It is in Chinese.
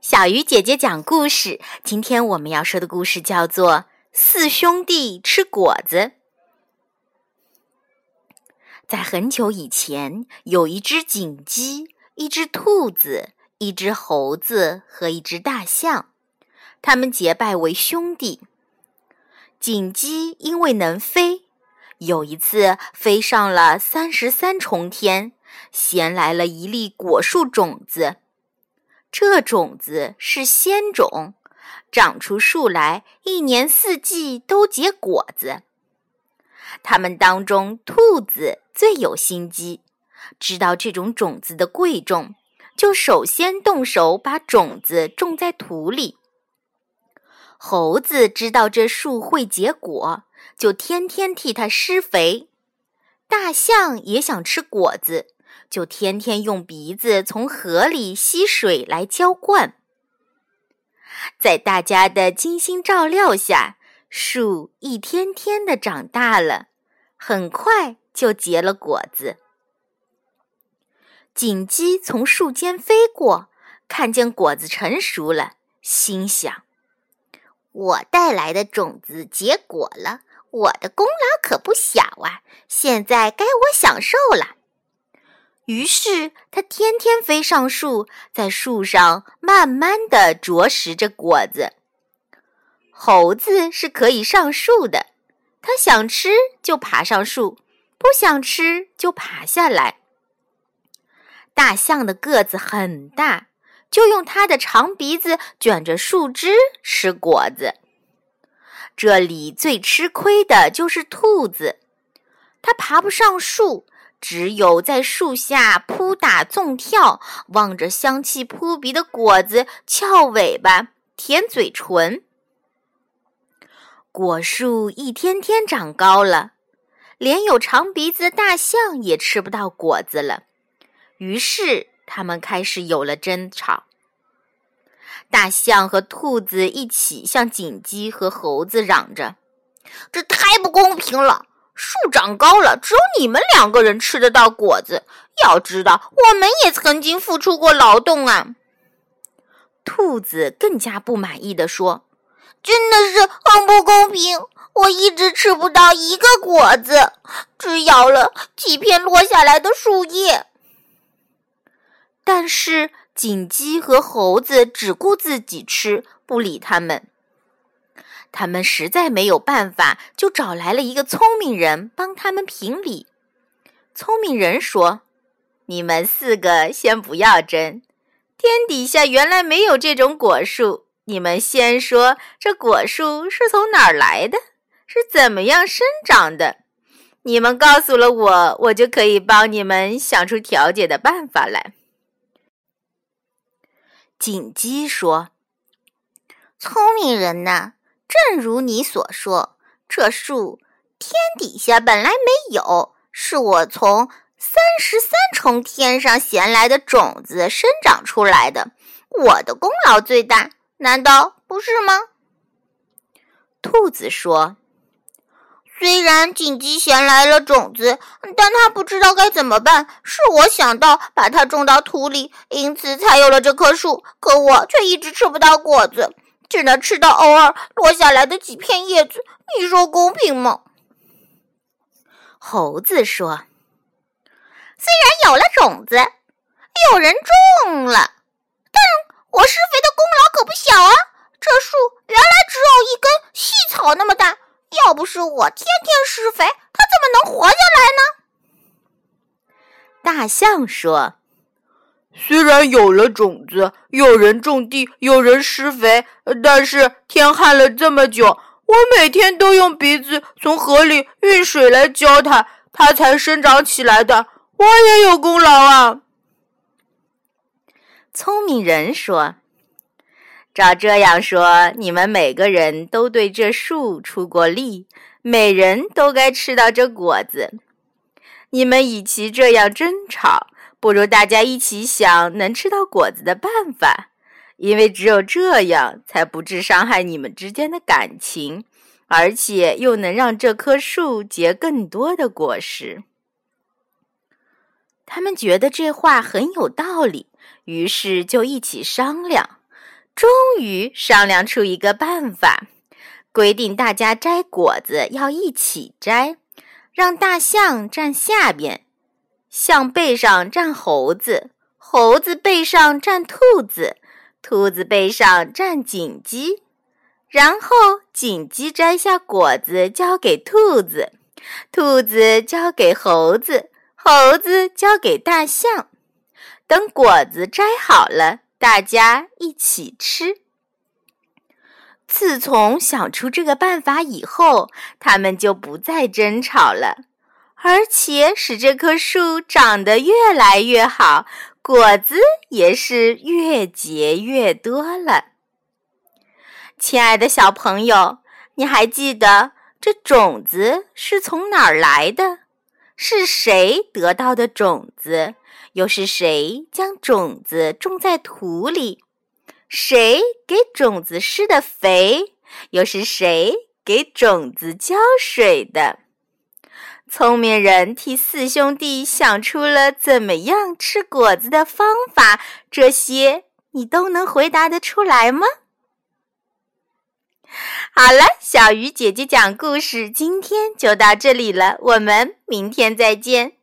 小鱼姐姐讲故事。今天我们要说的故事叫做《四兄弟吃果子》。在很久以前，有一只锦鸡、一只兔子、一只猴子和一只大象，他们结拜为兄弟。锦鸡因为能飞，有一次飞上了三十三重天，衔来了一粒果树种子。这种子是仙种，长出树来，一年四季都结果子。他们当中，兔子最有心机，知道这种种子的贵重，就首先动手把种子种在土里。猴子知道这树会结果，就天天替它施肥。大象也想吃果子。就天天用鼻子从河里吸水来浇灌，在大家的精心照料下，树一天天的长大了，很快就结了果子。锦鸡从树间飞过，看见果子成熟了，心想：“我带来的种子结果了，我的功劳可不小啊！现在该我享受了。”于是，他天天飞上树，在树上慢慢的啄食着果子。猴子是可以上树的，它想吃就爬上树，不想吃就爬下来。大象的个子很大，就用它的长鼻子卷着树枝吃果子。这里最吃亏的就是兔子，它爬不上树。只有在树下扑打纵跳，望着香气扑鼻的果子，翘尾巴，舔嘴唇。果树一天天长高了，连有长鼻子的大象也吃不到果子了。于是，他们开始有了争吵。大象和兔子一起向锦鸡和猴子嚷着：“这太不公平了！”树长高了，只有你们两个人吃得到果子。要知道，我们也曾经付出过劳动啊！兔子更加不满意地说：“真的是很不公平，我一直吃不到一个果子，只咬了几片落下来的树叶。”但是锦鸡和猴子只顾自己吃，不理他们。他们实在没有办法，就找来了一个聪明人帮他们评理。聪明人说：“你们四个先不要争，天底下原来没有这种果树。你们先说，这果树是从哪儿来的？是怎么样生长的？你们告诉了我，我就可以帮你们想出调解的办法来。”锦鸡说：“聪明人呐！”正如你所说，这树天底下本来没有，是我从三十三重天上衔来的种子生长出来的，我的功劳最大，难道不是吗？兔子说：“虽然锦鸡衔来了种子，但它不知道该怎么办，是我想到把它种到土里，因此才有了这棵树，可我却一直吃不到果子。”只能吃到偶尔落下来的几片叶子，你说公平吗？猴子说：“虽然有了种子，有人种了，但我施肥的功劳可不小啊！这树原来只有一根细草那么大，要不是我天天施肥，它怎么能活下来呢？”大象说。虽然有了种子，有人种地，有人施肥，但是天旱了这么久，我每天都用鼻子从河里运水来浇它，它才生长起来的。我也有功劳啊！聪明人说：“照这样说，你们每个人都对这树出过力，每人都该吃到这果子。你们与其这样争吵。”不如大家一起想能吃到果子的办法，因为只有这样才不致伤害你们之间的感情，而且又能让这棵树结更多的果实。他们觉得这话很有道理，于是就一起商量。终于商量出一个办法，规定大家摘果子要一起摘，让大象站下边，象背上站猴子，猴子背上站兔子，兔子背上站锦鸡。然后锦鸡摘下果子交给兔子，兔子交给猴子，猴子交给大象。等果子摘好了，大家一起吃。自从想出这个办法以后，他们就不再争吵了，而且使这棵树长得越来越好，果子也是越结越多了。亲爱的小朋友，你还记得这种子是从哪儿来的？是谁得到的种子？又是谁将种子种在土里？谁给种子施的肥？又是谁给种子浇水的？聪明人替四兄弟想出了怎么样吃果子的方法，这些你都能回答得出来吗？好了，小鱼姐姐讲故事，今天就到这里了，我们明天再见。